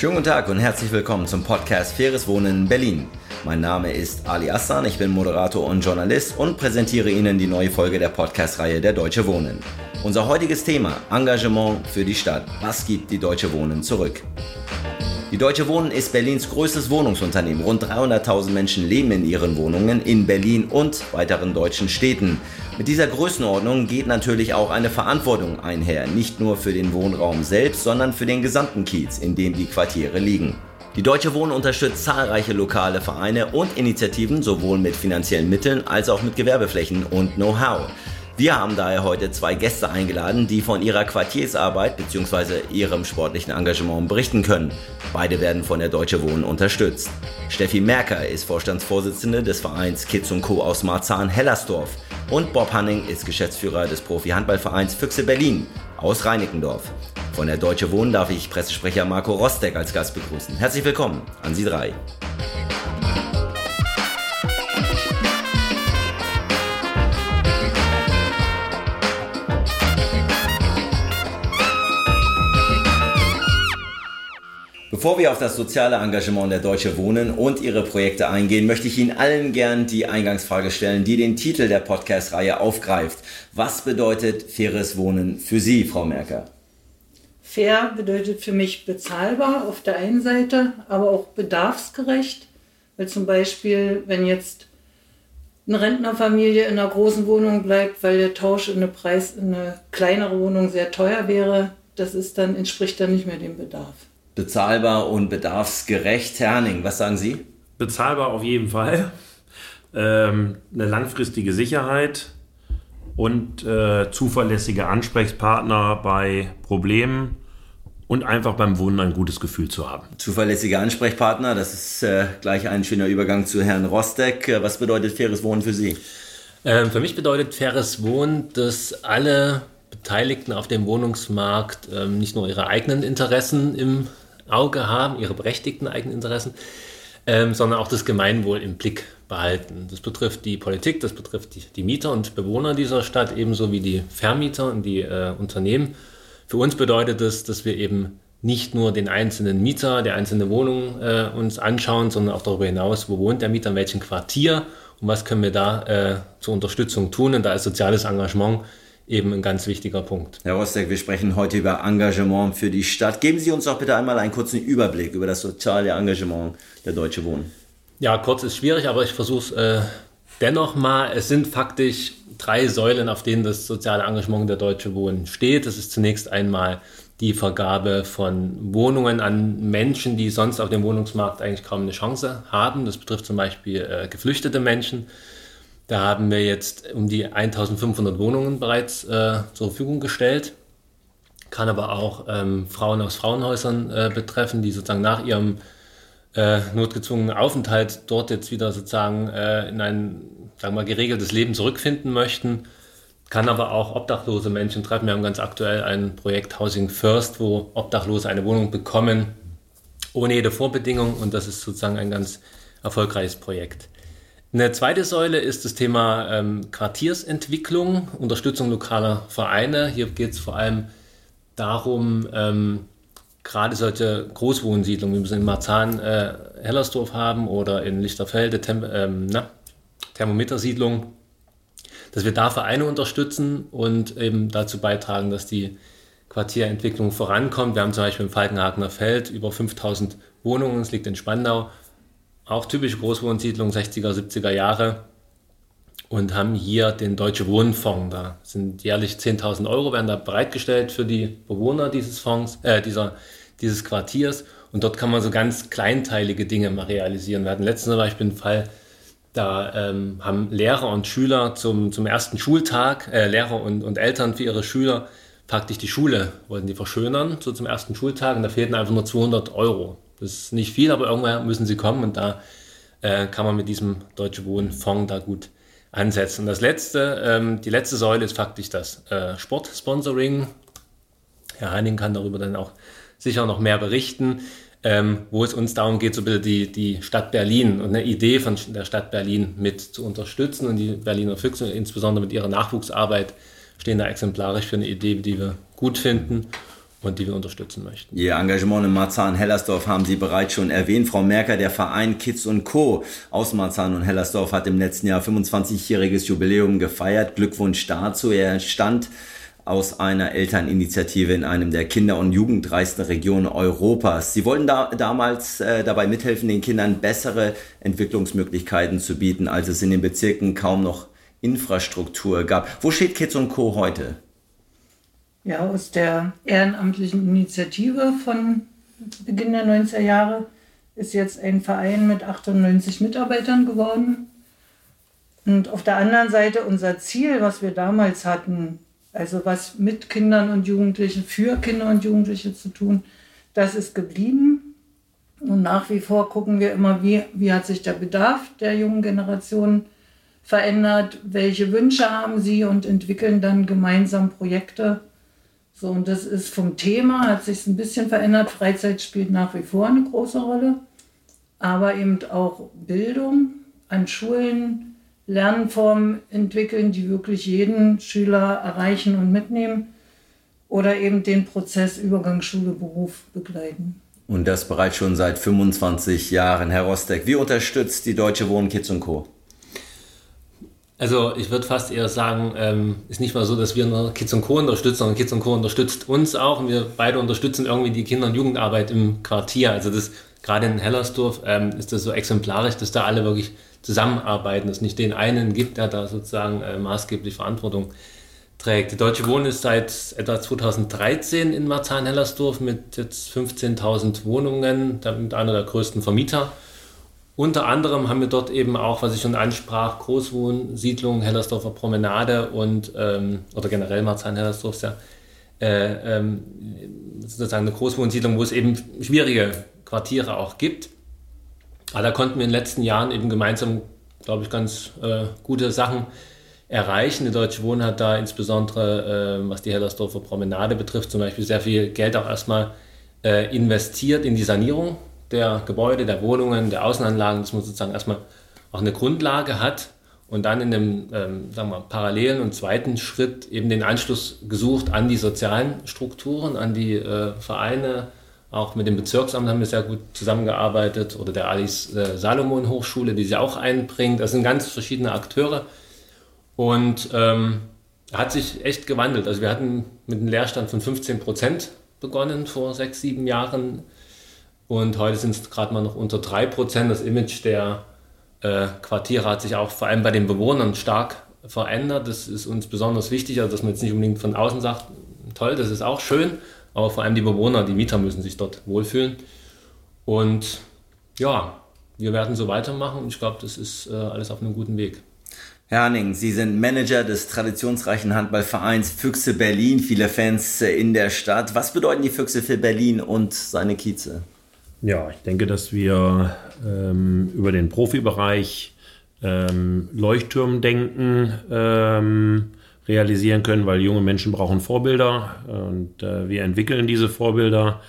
Schönen guten Tag und herzlich willkommen zum Podcast Faires Wohnen in Berlin. Mein Name ist Ali Assan, ich bin Moderator und Journalist und präsentiere Ihnen die neue Folge der Podcast-Reihe Der Deutsche Wohnen. Unser heutiges Thema Engagement für die Stadt. Was gibt die Deutsche Wohnen zurück? Die Deutsche Wohnen ist Berlins größtes Wohnungsunternehmen. Rund 300.000 Menschen leben in ihren Wohnungen in Berlin und weiteren deutschen Städten. Mit dieser Größenordnung geht natürlich auch eine Verantwortung einher, nicht nur für den Wohnraum selbst, sondern für den gesamten Kiez, in dem die Quartiere liegen. Die Deutsche Wohnen unterstützt zahlreiche lokale Vereine und Initiativen sowohl mit finanziellen Mitteln als auch mit Gewerbeflächen und Know-how. Wir haben daher heute zwei Gäste eingeladen, die von ihrer Quartiersarbeit bzw. ihrem sportlichen Engagement berichten können. Beide werden von der Deutsche Wohnen unterstützt. Steffi Merker ist Vorstandsvorsitzende des Vereins Kids Co. aus Marzahn-Hellersdorf und Bob Hanning ist Geschäftsführer des Profi-Handballvereins Füchse Berlin aus Reinickendorf. Von der Deutsche Wohnen darf ich Pressesprecher Marco Rostek als Gast begrüßen. Herzlich willkommen an Sie drei. Bevor wir auf das soziale Engagement der Deutsche Wohnen und ihre Projekte eingehen, möchte ich Ihnen allen gern die Eingangsfrage stellen, die den Titel der Podcast-Reihe aufgreift. Was bedeutet faires Wohnen für Sie, Frau Merker? Fair bedeutet für mich bezahlbar auf der einen Seite, aber auch bedarfsgerecht. Weil zum Beispiel, wenn jetzt eine Rentnerfamilie in einer großen Wohnung bleibt, weil der Tausch in eine, Preis, in eine kleinere Wohnung sehr teuer wäre, das ist dann, entspricht dann nicht mehr dem Bedarf bezahlbar und bedarfsgerecht. Herr Hanning, was sagen Sie? Bezahlbar auf jeden Fall. Ähm, eine langfristige Sicherheit und äh, zuverlässige Ansprechpartner bei Problemen und einfach beim Wohnen ein gutes Gefühl zu haben. Zuverlässige Ansprechpartner, das ist äh, gleich ein schöner Übergang zu Herrn Rostek. Äh, was bedeutet faires Wohnen für Sie? Ähm, für mich bedeutet faires Wohnen, dass alle Beteiligten auf dem Wohnungsmarkt ähm, nicht nur ihre eigenen Interessen im Auge haben, ihre berechtigten eigenen Interessen, ähm, sondern auch das Gemeinwohl im Blick behalten. Das betrifft die Politik, das betrifft die, die Mieter und Bewohner dieser Stadt, ebenso wie die Vermieter und die äh, Unternehmen. Für uns bedeutet das, dass wir eben nicht nur den einzelnen Mieter, der einzelne Wohnung äh, uns anschauen, sondern auch darüber hinaus, wo wohnt der Mieter, in welchem Quartier und was können wir da äh, zur Unterstützung tun. Und da ist soziales Engagement eben ein ganz wichtiger Punkt. Herr Rostek, wir sprechen heute über Engagement für die Stadt. Geben Sie uns doch bitte einmal einen kurzen Überblick über das soziale Engagement der Deutsche Wohnen. Ja, kurz ist schwierig, aber ich versuche es äh, dennoch mal. Es sind faktisch drei Säulen, auf denen das soziale Engagement der Deutsche Wohnen steht. Das ist zunächst einmal die Vergabe von Wohnungen an Menschen, die sonst auf dem Wohnungsmarkt eigentlich kaum eine Chance haben. Das betrifft zum Beispiel äh, geflüchtete Menschen. Da haben wir jetzt um die 1500 Wohnungen bereits äh, zur Verfügung gestellt. Kann aber auch ähm, Frauen aus Frauenhäusern äh, betreffen, die sozusagen nach ihrem äh, notgezwungenen Aufenthalt dort jetzt wieder sozusagen äh, in ein sagen wir geregeltes Leben zurückfinden möchten. Kann aber auch obdachlose Menschen treffen. Wir haben ganz aktuell ein Projekt Housing First, wo Obdachlose eine Wohnung bekommen, ohne jede Vorbedingung. Und das ist sozusagen ein ganz erfolgreiches Projekt. Eine zweite Säule ist das Thema ähm, Quartiersentwicklung, Unterstützung lokaler Vereine. Hier geht es vor allem darum, ähm, gerade solche Großwohnsiedlungen, wie wir sie in Marzahn, äh, Hellersdorf haben oder in Lichterfelde, Tem ähm, na, Thermometersiedlung, dass wir da Vereine unterstützen und eben dazu beitragen, dass die Quartierentwicklung vorankommt. Wir haben zum Beispiel im Falkenhagener Feld über 5000 Wohnungen, es liegt in Spandau auch typische Großwohnsiedlung 60er, 70er Jahre und haben hier den Deutsche Wohnfonds. Da sind jährlich 10.000 Euro werden da bereitgestellt für die Bewohner dieses Fonds, äh, dieser, dieses Quartiers. Und dort kann man so ganz kleinteilige Dinge mal realisieren. Wir hatten letztens zum Beispiel einen Fall, da ähm, haben Lehrer und Schüler zum, zum ersten Schultag, äh, Lehrer und, und Eltern für ihre Schüler praktisch die Schule wollten die verschönern, so zum ersten Schultag. Und da fehlten einfach nur 200 Euro. Das ist nicht viel, aber irgendwann müssen sie kommen und da äh, kann man mit diesem Deutsche Wohnfonds da gut ansetzen. Und das letzte, ähm, die letzte Säule ist faktisch das äh, Sportsponsoring. Herr Heining kann darüber dann auch sicher noch mehr berichten, ähm, wo es uns darum geht, so bitte die, die Stadt Berlin und eine Idee von der Stadt Berlin mit zu unterstützen. Und die Berliner Füchse, insbesondere mit ihrer Nachwuchsarbeit, stehen da exemplarisch für eine Idee, die wir gut finden. Und die wir unterstützen möchten. Ihr Engagement in Marzahn-Hellersdorf haben Sie bereits schon erwähnt. Frau Merker, der Verein Kids und Co. aus Marzahn und Hellersdorf hat im letzten Jahr 25-jähriges Jubiläum gefeiert. Glückwunsch dazu. Er stand aus einer Elterninitiative in einem der kinder- und jugendreichsten Regionen Europas. Sie wollten da, damals äh, dabei mithelfen, den Kindern bessere Entwicklungsmöglichkeiten zu bieten, als es in den Bezirken kaum noch Infrastruktur gab. Wo steht Kids und Co. heute? Ja, aus der ehrenamtlichen Initiative von Beginn der 90er Jahre ist jetzt ein Verein mit 98 Mitarbeitern geworden. Und auf der anderen Seite unser Ziel, was wir damals hatten, also was mit Kindern und Jugendlichen, für Kinder und Jugendliche zu tun, das ist geblieben. Und nach wie vor gucken wir immer, wie, wie hat sich der Bedarf der jungen Generation verändert, welche Wünsche haben sie und entwickeln dann gemeinsam Projekte. So, und das ist vom Thema, hat sich ein bisschen verändert. Freizeit spielt nach wie vor eine große Rolle, aber eben auch Bildung an Schulen, Lernformen entwickeln, die wirklich jeden Schüler erreichen und mitnehmen oder eben den Prozess Übergang Schule-Beruf begleiten. Und das bereits schon seit 25 Jahren, Herr Rostek. Wie unterstützt die Deutsche Wohnen Kids und Co.? Also ich würde fast eher sagen, ähm, ist nicht mal so, dass wir nur Kids und Co. unterstützen, sondern Kids und Co. unterstützt uns auch und wir beide unterstützen irgendwie die Kinder- und Jugendarbeit im Quartier. Also das gerade in Hellersdorf ähm, ist das so exemplarisch, dass da alle wirklich zusammenarbeiten, dass es nicht den einen gibt, der da sozusagen äh, maßgeblich Verantwortung trägt. Die Deutsche Wohnen ist seit etwa 2013 in Marzahn-Hellersdorf mit jetzt 15.000 Wohnungen, damit einer der größten Vermieter. Unter anderem haben wir dort eben auch, was ich schon ansprach, Großwohnsiedlungen, Hellersdorfer Promenade und, ähm, oder generell Marzahn-Hellersdorf, ja, äh, ähm, sozusagen eine Großwohnsiedlung, wo es eben schwierige Quartiere auch gibt. Aber da konnten wir in den letzten Jahren eben gemeinsam, glaube ich, ganz äh, gute Sachen erreichen. Die Deutsche Wohnen hat da insbesondere, äh, was die Hellersdorfer Promenade betrifft, zum Beispiel sehr viel Geld auch erstmal äh, investiert in die Sanierung der Gebäude, der Wohnungen, der Außenanlagen, dass man sozusagen erstmal auch eine Grundlage hat und dann in dem ähm, sagen wir, parallelen und zweiten Schritt eben den Anschluss gesucht an die sozialen Strukturen, an die äh, Vereine, auch mit dem Bezirksamt haben wir sehr gut zusammengearbeitet oder der Alice äh, Salomon Hochschule, die sie auch einbringt. Das sind ganz verschiedene Akteure und ähm, hat sich echt gewandelt. Also wir hatten mit einem Leerstand von 15 Prozent begonnen vor sechs, sieben Jahren und heute sind es gerade mal noch unter drei Prozent. Das Image der äh, Quartiere hat sich auch vor allem bei den Bewohnern stark verändert. Das ist uns besonders wichtig, also dass man jetzt nicht unbedingt von außen sagt, toll, das ist auch schön, aber vor allem die Bewohner, die Mieter müssen sich dort wohlfühlen. Und ja, wir werden so weitermachen und ich glaube, das ist äh, alles auf einem guten Weg. Herr Hanning, Sie sind Manager des traditionsreichen Handballvereins Füchse Berlin, viele Fans äh, in der Stadt. Was bedeuten die Füchse für Berlin und seine Kieze? Ja, ich denke, dass wir ähm, über den Profibereich ähm, Leuchtturmdenken ähm, realisieren können, weil junge Menschen brauchen Vorbilder und äh, wir entwickeln diese Vorbilder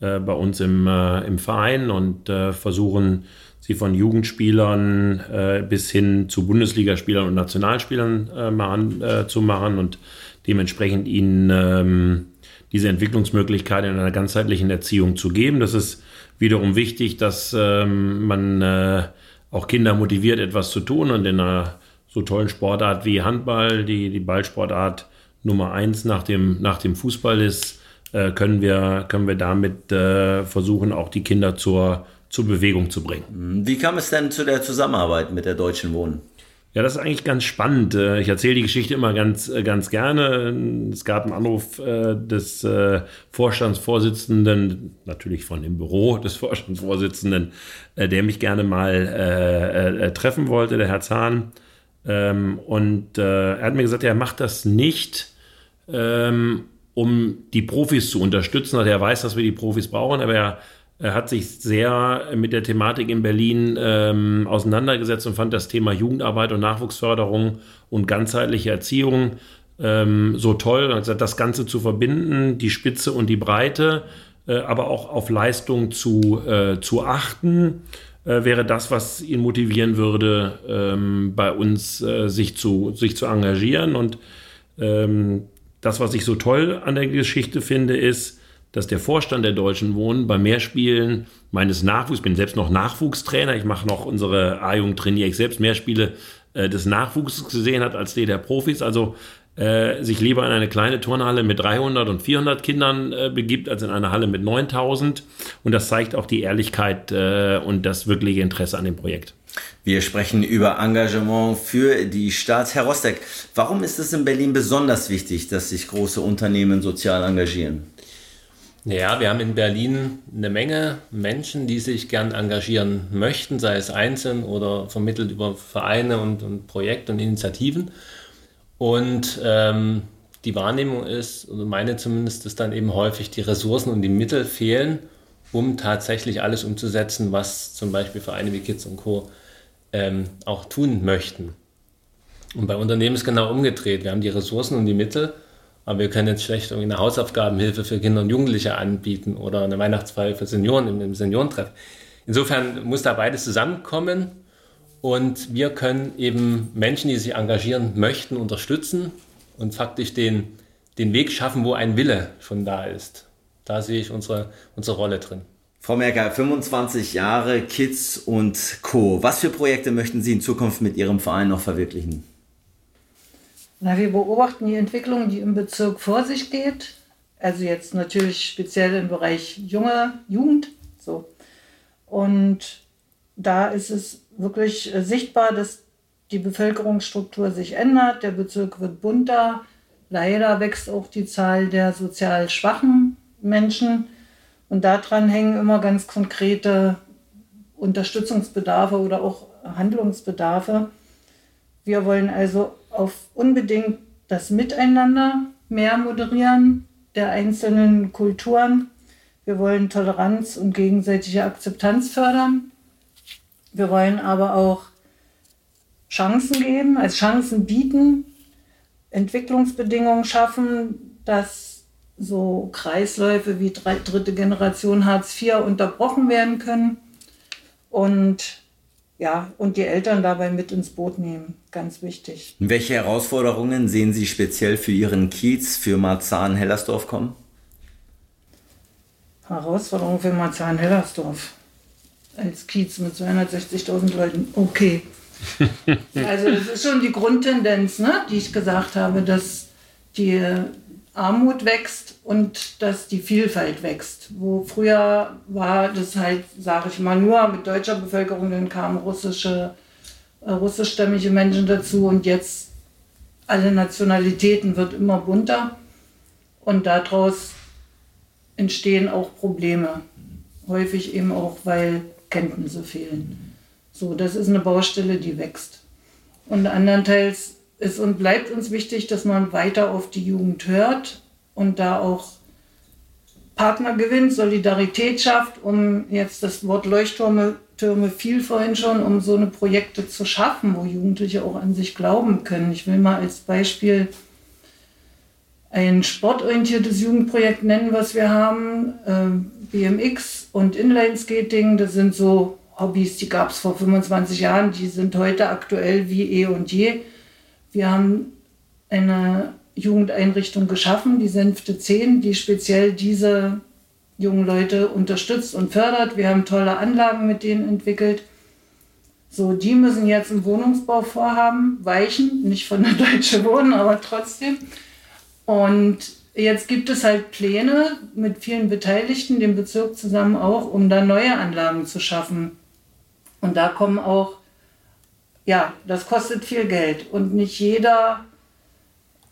äh, bei uns im, äh, im Verein und äh, versuchen sie von Jugendspielern äh, bis hin zu Bundesligaspielern und Nationalspielern äh, machen, zu machen und dementsprechend ihnen ähm, diese Entwicklungsmöglichkeit in einer ganzheitlichen Erziehung zu geben. Das ist wiederum wichtig, dass ähm, man auch Kinder motiviert, etwas zu tun und in einer so tollen Sportart wie Handball, die die Ballsportart Nummer eins nach dem, nach dem Fußball ist, äh, können, wir, können wir damit äh, versuchen, auch die Kinder zur, zur Bewegung zu bringen. Wie kam es denn zu der Zusammenarbeit mit der Deutschen Wohnen? Ja, das ist eigentlich ganz spannend. Äh, ich erzähle die Geschichte immer ganz, äh, ganz gerne. Es gab einen Anruf äh, des Vorstandsvorsitzenden, natürlich von dem Büro des Vorstandsvorsitzenden, der mich gerne mal treffen wollte, der Herr Zahn. Ähm, und er hat mir gesagt, er macht das nicht, ähm, um die Profis zu unterstützen. Also er weiß, dass wir die Profis brauchen, aber er er hat sich sehr mit der Thematik in Berlin ähm, auseinandergesetzt und fand das Thema Jugendarbeit und Nachwuchsförderung und ganzheitliche Erziehung ähm, so toll. Also das Ganze zu verbinden, die Spitze und die Breite, äh, aber auch auf Leistung zu, äh, zu achten, äh, wäre das, was ihn motivieren würde, ähm, bei uns äh, sich, zu, sich zu engagieren. Und ähm, das, was ich so toll an der Geschichte finde, ist, dass der Vorstand der Deutschen Wohnen bei Mehrspielen meines Nachwuchs, ich bin selbst noch Nachwuchstrainer, ich mache noch unsere A-Jugend trainiere ich selbst mehr Spiele äh, des Nachwuchses gesehen hat als die der Profis. Also äh, sich lieber in eine kleine Turnhalle mit 300 und 400 Kindern äh, begibt, als in eine Halle mit 9000. Und das zeigt auch die Ehrlichkeit äh, und das wirkliche Interesse an dem Projekt. Wir sprechen über Engagement für die Stadt. Herr Rostek, warum ist es in Berlin besonders wichtig, dass sich große Unternehmen sozial engagieren? Ja, wir haben in Berlin eine Menge Menschen, die sich gern engagieren möchten, sei es einzeln oder vermittelt über Vereine und, und Projekte und Initiativen. Und ähm, die Wahrnehmung ist, oder meine zumindest, dass dann eben häufig die Ressourcen und die Mittel fehlen, um tatsächlich alles umzusetzen, was zum Beispiel Vereine wie Kids und Co. Ähm, auch tun möchten. Und bei Unternehmen ist genau umgedreht. Wir haben die Ressourcen und die Mittel, aber wir können jetzt schlecht irgendwie eine Hausaufgabenhilfe für Kinder und Jugendliche anbieten oder eine Weihnachtsfeier für Senioren im, im Seniorentreff. Insofern muss da beides zusammenkommen und wir können eben Menschen, die sich engagieren möchten, unterstützen und faktisch den, den Weg schaffen, wo ein Wille schon da ist. Da sehe ich unsere, unsere Rolle drin. Frau Merker, 25 Jahre Kids und Co. Was für Projekte möchten Sie in Zukunft mit Ihrem Verein noch verwirklichen? Na, wir beobachten die Entwicklung, die im Bezirk vor sich geht. Also jetzt natürlich speziell im Bereich junge Jugend. So. Und da ist es wirklich äh, sichtbar, dass die Bevölkerungsstruktur sich ändert. Der Bezirk wird bunter. Leider wächst auch die Zahl der sozial schwachen Menschen. Und daran hängen immer ganz konkrete Unterstützungsbedarfe oder auch Handlungsbedarfe. Wir wollen also auf unbedingt das Miteinander mehr moderieren der einzelnen Kulturen. Wir wollen Toleranz und gegenseitige Akzeptanz fördern. Wir wollen aber auch Chancen geben, als Chancen bieten, Entwicklungsbedingungen schaffen, dass so Kreisläufe wie dritte Generation Hartz IV unterbrochen werden können und ja, und die Eltern dabei mit ins Boot nehmen. Ganz wichtig. Welche Herausforderungen sehen Sie speziell für Ihren Kiez, für Marzahn-Hellersdorf kommen? Herausforderungen für Marzahn-Hellersdorf als Kiez mit 260.000 Leuten. Okay. Also das ist schon die Grundtendenz, ne, die ich gesagt habe, dass die Armut wächst und dass die Vielfalt wächst. Wo früher war das halt, sage ich mal, nur mit deutscher Bevölkerung, dann kamen russische, äh, russischstämmige Menschen dazu und jetzt alle Nationalitäten wird immer bunter und daraus entstehen auch Probleme. Häufig eben auch, weil Kenntnisse fehlen. So, das ist eine Baustelle, die wächst. Und andernteils ist und bleibt uns wichtig, dass man weiter auf die Jugend hört und da auch Partner gewinnt, Solidarität schafft, um jetzt das Wort Leuchttürme Türme fiel vorhin schon, um so eine Projekte zu schaffen, wo Jugendliche auch an sich glauben können. Ich will mal als Beispiel ein sportorientiertes Jugendprojekt nennen, was wir haben. Ähm, BMX und Inlineskating, das sind so Hobbys, die gab es vor 25 Jahren, die sind heute aktuell wie eh und je. Wir haben eine Jugendeinrichtung geschaffen, die Senfte 10, die speziell diese jungen Leute unterstützt und fördert. Wir haben tolle Anlagen mit denen entwickelt. So, die müssen jetzt im Wohnungsbauvorhaben weichen, nicht von der Deutsche Wohnen, aber trotzdem. Und Jetzt gibt es halt Pläne mit vielen Beteiligten, dem Bezirk zusammen auch, um da neue Anlagen zu schaffen. Und da kommen auch, ja, das kostet viel Geld. Und nicht jeder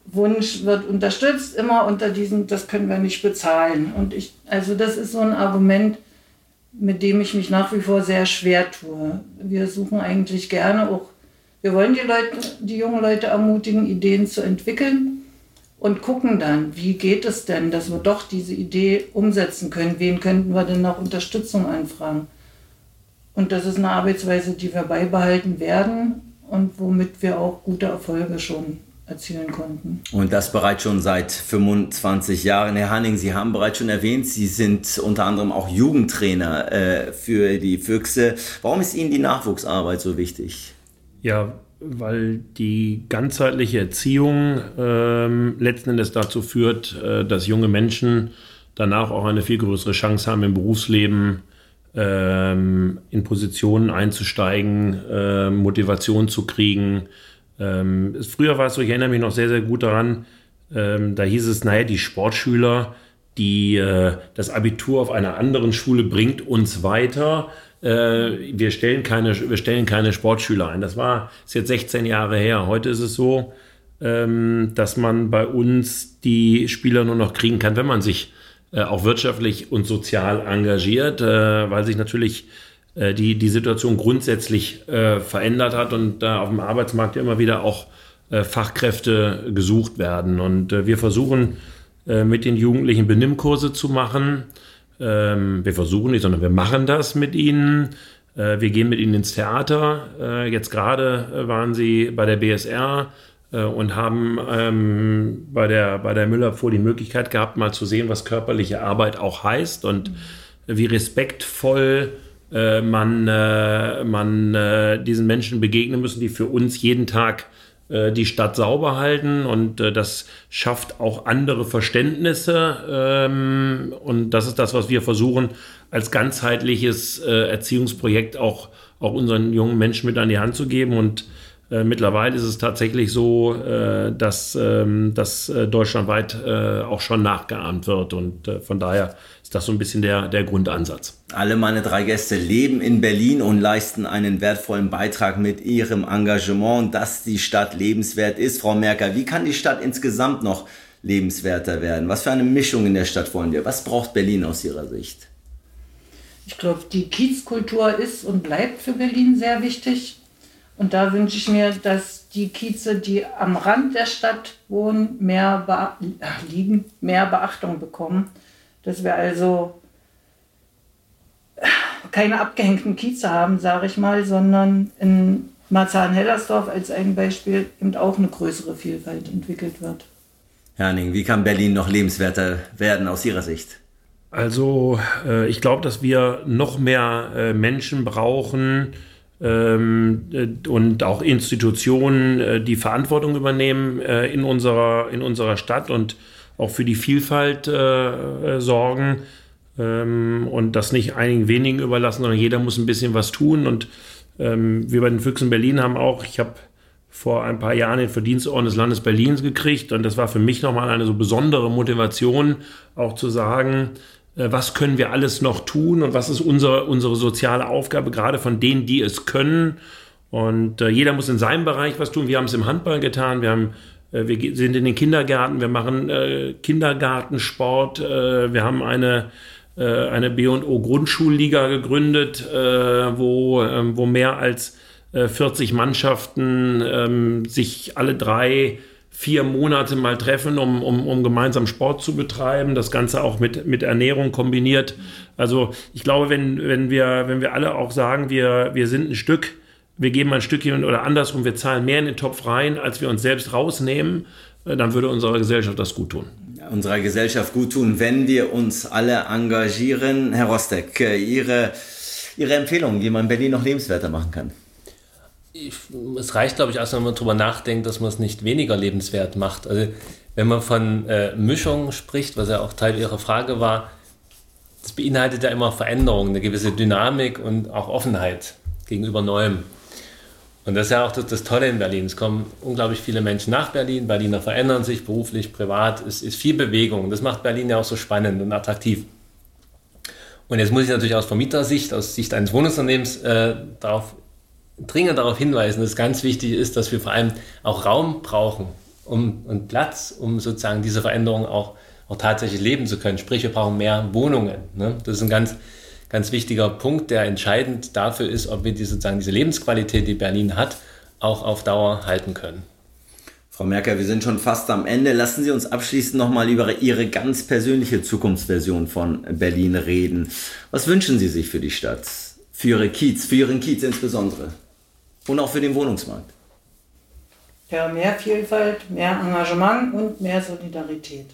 Wunsch wird unterstützt, immer unter diesem, das können wir nicht bezahlen. Und ich, also das ist so ein Argument, mit dem ich mich nach wie vor sehr schwer tue. Wir suchen eigentlich gerne auch, wir wollen die Leute, die jungen Leute ermutigen, Ideen zu entwickeln und gucken dann, wie geht es denn, dass wir doch diese Idee umsetzen können. Wen könnten wir denn noch Unterstützung anfragen? Und das ist eine Arbeitsweise, die wir beibehalten werden und womit wir auch gute Erfolge schon erzielen konnten. Und das bereits schon seit 25 Jahren. Herr Hanning, Sie haben bereits schon erwähnt, Sie sind unter anderem auch Jugendtrainer äh, für die Füchse. Warum ist Ihnen die Nachwuchsarbeit so wichtig? Ja, weil die ganzheitliche Erziehung ähm, letzten Endes dazu führt, äh, dass junge Menschen danach auch eine viel größere Chance haben im Berufsleben ähm, in Positionen einzusteigen, äh, Motivation zu kriegen. Ähm, früher war es so, ich erinnere mich noch sehr, sehr gut daran, ähm, da hieß es, naja, die Sportschüler, die äh, das Abitur auf einer anderen Schule bringt uns weiter. Äh, wir, stellen keine, wir stellen keine Sportschüler ein. Das war ist jetzt 16 Jahre her. Heute ist es so, ähm, dass man bei uns die Spieler nur noch kriegen kann, wenn man sich äh, auch wirtschaftlich und sozial engagiert, äh, weil sich natürlich äh, die, die Situation grundsätzlich äh, verändert hat und da auf dem Arbeitsmarkt immer wieder auch äh, Fachkräfte gesucht werden. Und wir versuchen mit den Jugendlichen Benimmkurse zu machen. Ähm, wir versuchen nicht, sondern wir machen das mit ihnen. wir gehen mit ihnen ins Theater. jetzt gerade waren sie bei der BSR und haben ähm, bei der, bei der Müllabfuhr die Möglichkeit gehabt, mal zu sehen, was körperliche Arbeit auch heißt und wie respektvoll äh, man, äh, man äh, diesen Menschen begegnen müssen, die für uns jeden Tag äh, die Stadt sauber halten. Und äh, das schafft auch andere Verständnisse ähm, und das ist das, was wir versuchen als ganzheitliches Erziehungsprojekt auch, auch unseren jungen Menschen mit an die Hand zu geben. Und äh, mittlerweile ist es tatsächlich so, äh, dass, ähm, dass äh, deutschlandweit äh, auch schon nachgeahmt wird. Und äh, von daher ist das so ein bisschen der, der Grundansatz. Alle meine drei Gäste leben in Berlin und leisten einen wertvollen Beitrag mit ihrem Engagement, dass die Stadt lebenswert ist. Frau Merker, wie kann die Stadt insgesamt noch lebenswerter werden? Was für eine Mischung in der Stadt wollen wir? Was braucht Berlin aus Ihrer Sicht? Ich glaube, die Kiezkultur ist und bleibt für Berlin sehr wichtig. Und da wünsche ich mir, dass die Kieze, die am Rand der Stadt wohnen, mehr Be liegen, mehr Beachtung bekommen. Dass wir also keine abgehängten Kieze haben, sage ich mal, sondern in Marzahn-Hellersdorf als ein Beispiel eben auch eine größere Vielfalt entwickelt wird. Herning, wie kann Berlin noch lebenswerter werden aus Ihrer Sicht? Also äh, ich glaube, dass wir noch mehr äh, Menschen brauchen, äh, und auch Institutionen, äh, die Verantwortung übernehmen äh, in, unserer, in unserer Stadt und auch für die Vielfalt äh, sorgen ähm, und das nicht einigen wenigen überlassen, sondern jeder muss ein bisschen was tun. Und ähm, wir bei den Füchsen Berlin haben auch, ich habe vor ein paar Jahren den Verdienstorden des Landes Berlins gekriegt und das war für mich nochmal eine so besondere Motivation, auch zu sagen, äh, was können wir alles noch tun und was ist unsere, unsere soziale Aufgabe, gerade von denen, die es können. Und äh, jeder muss in seinem Bereich was tun. Wir haben es im Handball getan, wir, haben, äh, wir sind in den Kindergärten, wir machen äh, Kindergartensport, äh, wir haben eine, äh, eine B&O Grundschulliga gegründet, wo, ähm, wo mehr als 40 Mannschaften ähm, sich alle drei vier Monate mal treffen, um, um, um gemeinsam Sport zu betreiben, das Ganze auch mit, mit Ernährung kombiniert. Also ich glaube, wenn, wenn, wir, wenn wir alle auch sagen, wir, wir sind ein Stück, wir geben ein Stückchen oder andersrum, wir zahlen mehr in den Topf rein, als wir uns selbst rausnehmen, äh, dann würde unserer Gesellschaft das gut tun. Unserer Gesellschaft gut tun, wenn wir uns alle engagieren. Herr Rostek, äh, Ihre, Ihre Empfehlung, wie man Berlin noch lebenswerter machen kann ich, es reicht, glaube ich, erst wenn man darüber nachdenkt, dass man es nicht weniger lebenswert macht. Also wenn man von äh, Mischung spricht, was ja auch Teil Ihrer Frage war, das beinhaltet ja immer Veränderung, eine gewisse Dynamik und auch Offenheit gegenüber Neuem. Und das ist ja auch das, das, Tolle in Berlin. Es kommen unglaublich viele Menschen nach Berlin. Berliner verändern sich beruflich, privat. Es ist viel Bewegung. Das macht Berlin ja auch so spannend und attraktiv. Und jetzt muss ich natürlich aus Vermietersicht, aus Sicht eines Wohnunternehmens äh, darauf dringend darauf hinweisen, dass ganz wichtig ist, dass wir vor allem auch Raum brauchen um, und Platz, um sozusagen diese Veränderung auch, auch tatsächlich leben zu können. Sprich, wir brauchen mehr Wohnungen. Ne? Das ist ein ganz, ganz wichtiger Punkt, der entscheidend dafür ist, ob wir die, sozusagen diese Lebensqualität, die Berlin hat, auch auf Dauer halten können. Frau Merkel, wir sind schon fast am Ende. Lassen Sie uns abschließend nochmal über Ihre ganz persönliche Zukunftsversion von Berlin reden. Was wünschen Sie sich für die Stadt? Für Ihre Kiez, für Ihren Kiez insbesondere? Und auch für den Wohnungsmarkt. Ja, mehr Vielfalt, mehr Engagement und mehr Solidarität.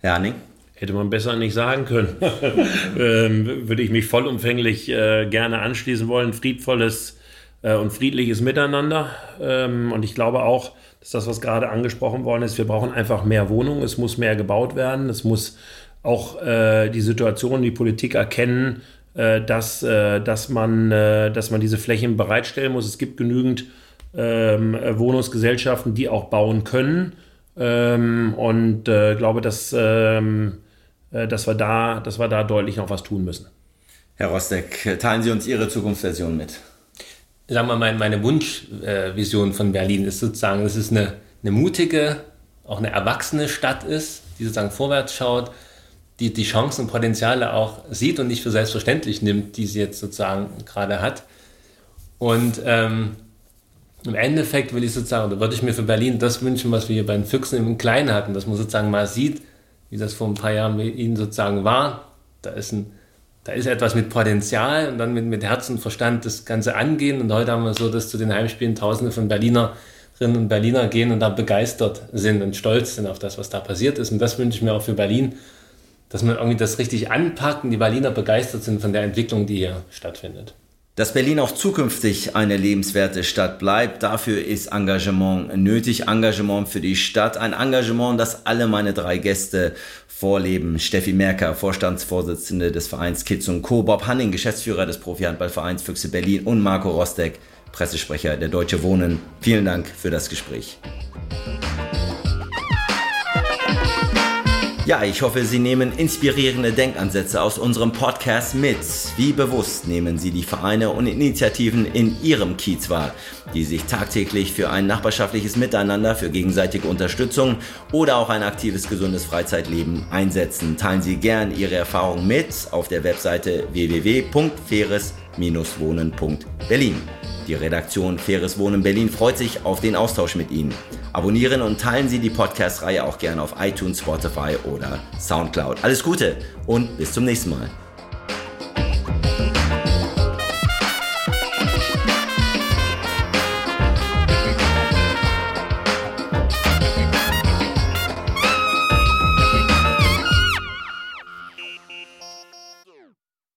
Herning? Hätte man besser nicht sagen können. ähm, würde ich mich vollumfänglich äh, gerne anschließen wollen. Friedvolles äh, und friedliches Miteinander. Ähm, und ich glaube auch, dass das, was gerade angesprochen worden ist, wir brauchen einfach mehr Wohnungen, es muss mehr gebaut werden, es muss auch äh, die Situation, die Politik erkennen, äh, dass, äh, dass, man, äh, dass man diese Flächen bereitstellen muss. Es gibt genügend ähm, Wohnungsgesellschaften, die auch bauen können. Ähm, und äh, glaube, dass, ähm, äh, dass, wir da, dass wir da deutlich noch was tun müssen. Herr Rostek, teilen Sie uns Ihre Zukunftsversion mit. Sagen wir mal, meine Wunschvision von Berlin ist sozusagen, dass es eine, eine mutige, auch eine erwachsene Stadt ist, die sozusagen vorwärts schaut, die die Chancen und Potenziale auch sieht und nicht für selbstverständlich nimmt, die sie jetzt sozusagen gerade hat. Und ähm, im Endeffekt will ich sozusagen, da würde ich mir für Berlin das wünschen, was wir hier bei den Füchsen im Kleinen hatten, dass man sozusagen mal sieht, wie das vor ein paar Jahren mit ihnen sozusagen war. Da ist, ein, da ist etwas mit Potenzial und dann mit, mit Herz und Verstand das Ganze angehen. Und heute haben wir so, dass zu den Heimspielen Tausende von Berlinerinnen und Berliner gehen und da begeistert sind und stolz sind auf das, was da passiert ist. Und das wünsche ich mir auch für Berlin, dass man irgendwie das richtig anpackt und die Berliner begeistert sind von der Entwicklung, die hier stattfindet. Dass Berlin auch zukünftig eine lebenswerte Stadt bleibt, dafür ist Engagement nötig. Engagement für die Stadt. Ein Engagement, das alle meine drei Gäste vorleben. Steffi Merker, Vorstandsvorsitzende des Vereins Kids und Co. Bob Hanning, Geschäftsführer des Profi-Handballvereins Füchse Berlin und Marco Rostek, Pressesprecher der Deutsche Wohnen. Vielen Dank für das Gespräch. Ja, ich hoffe, Sie nehmen inspirierende Denkansätze aus unserem Podcast mit. Wie bewusst nehmen Sie die Vereine und Initiativen in Ihrem Kiez wahr, die sich tagtäglich für ein nachbarschaftliches Miteinander, für gegenseitige Unterstützung oder auch ein aktives, gesundes Freizeitleben einsetzen. Teilen Sie gern Ihre Erfahrungen mit auf der Webseite www.faires-wohnen.berlin. Die Redaktion Faires Wohnen Berlin freut sich auf den Austausch mit Ihnen. Abonnieren und teilen Sie die Podcast-Reihe auch gerne auf iTunes, Spotify oder Soundcloud. Alles Gute und bis zum nächsten Mal.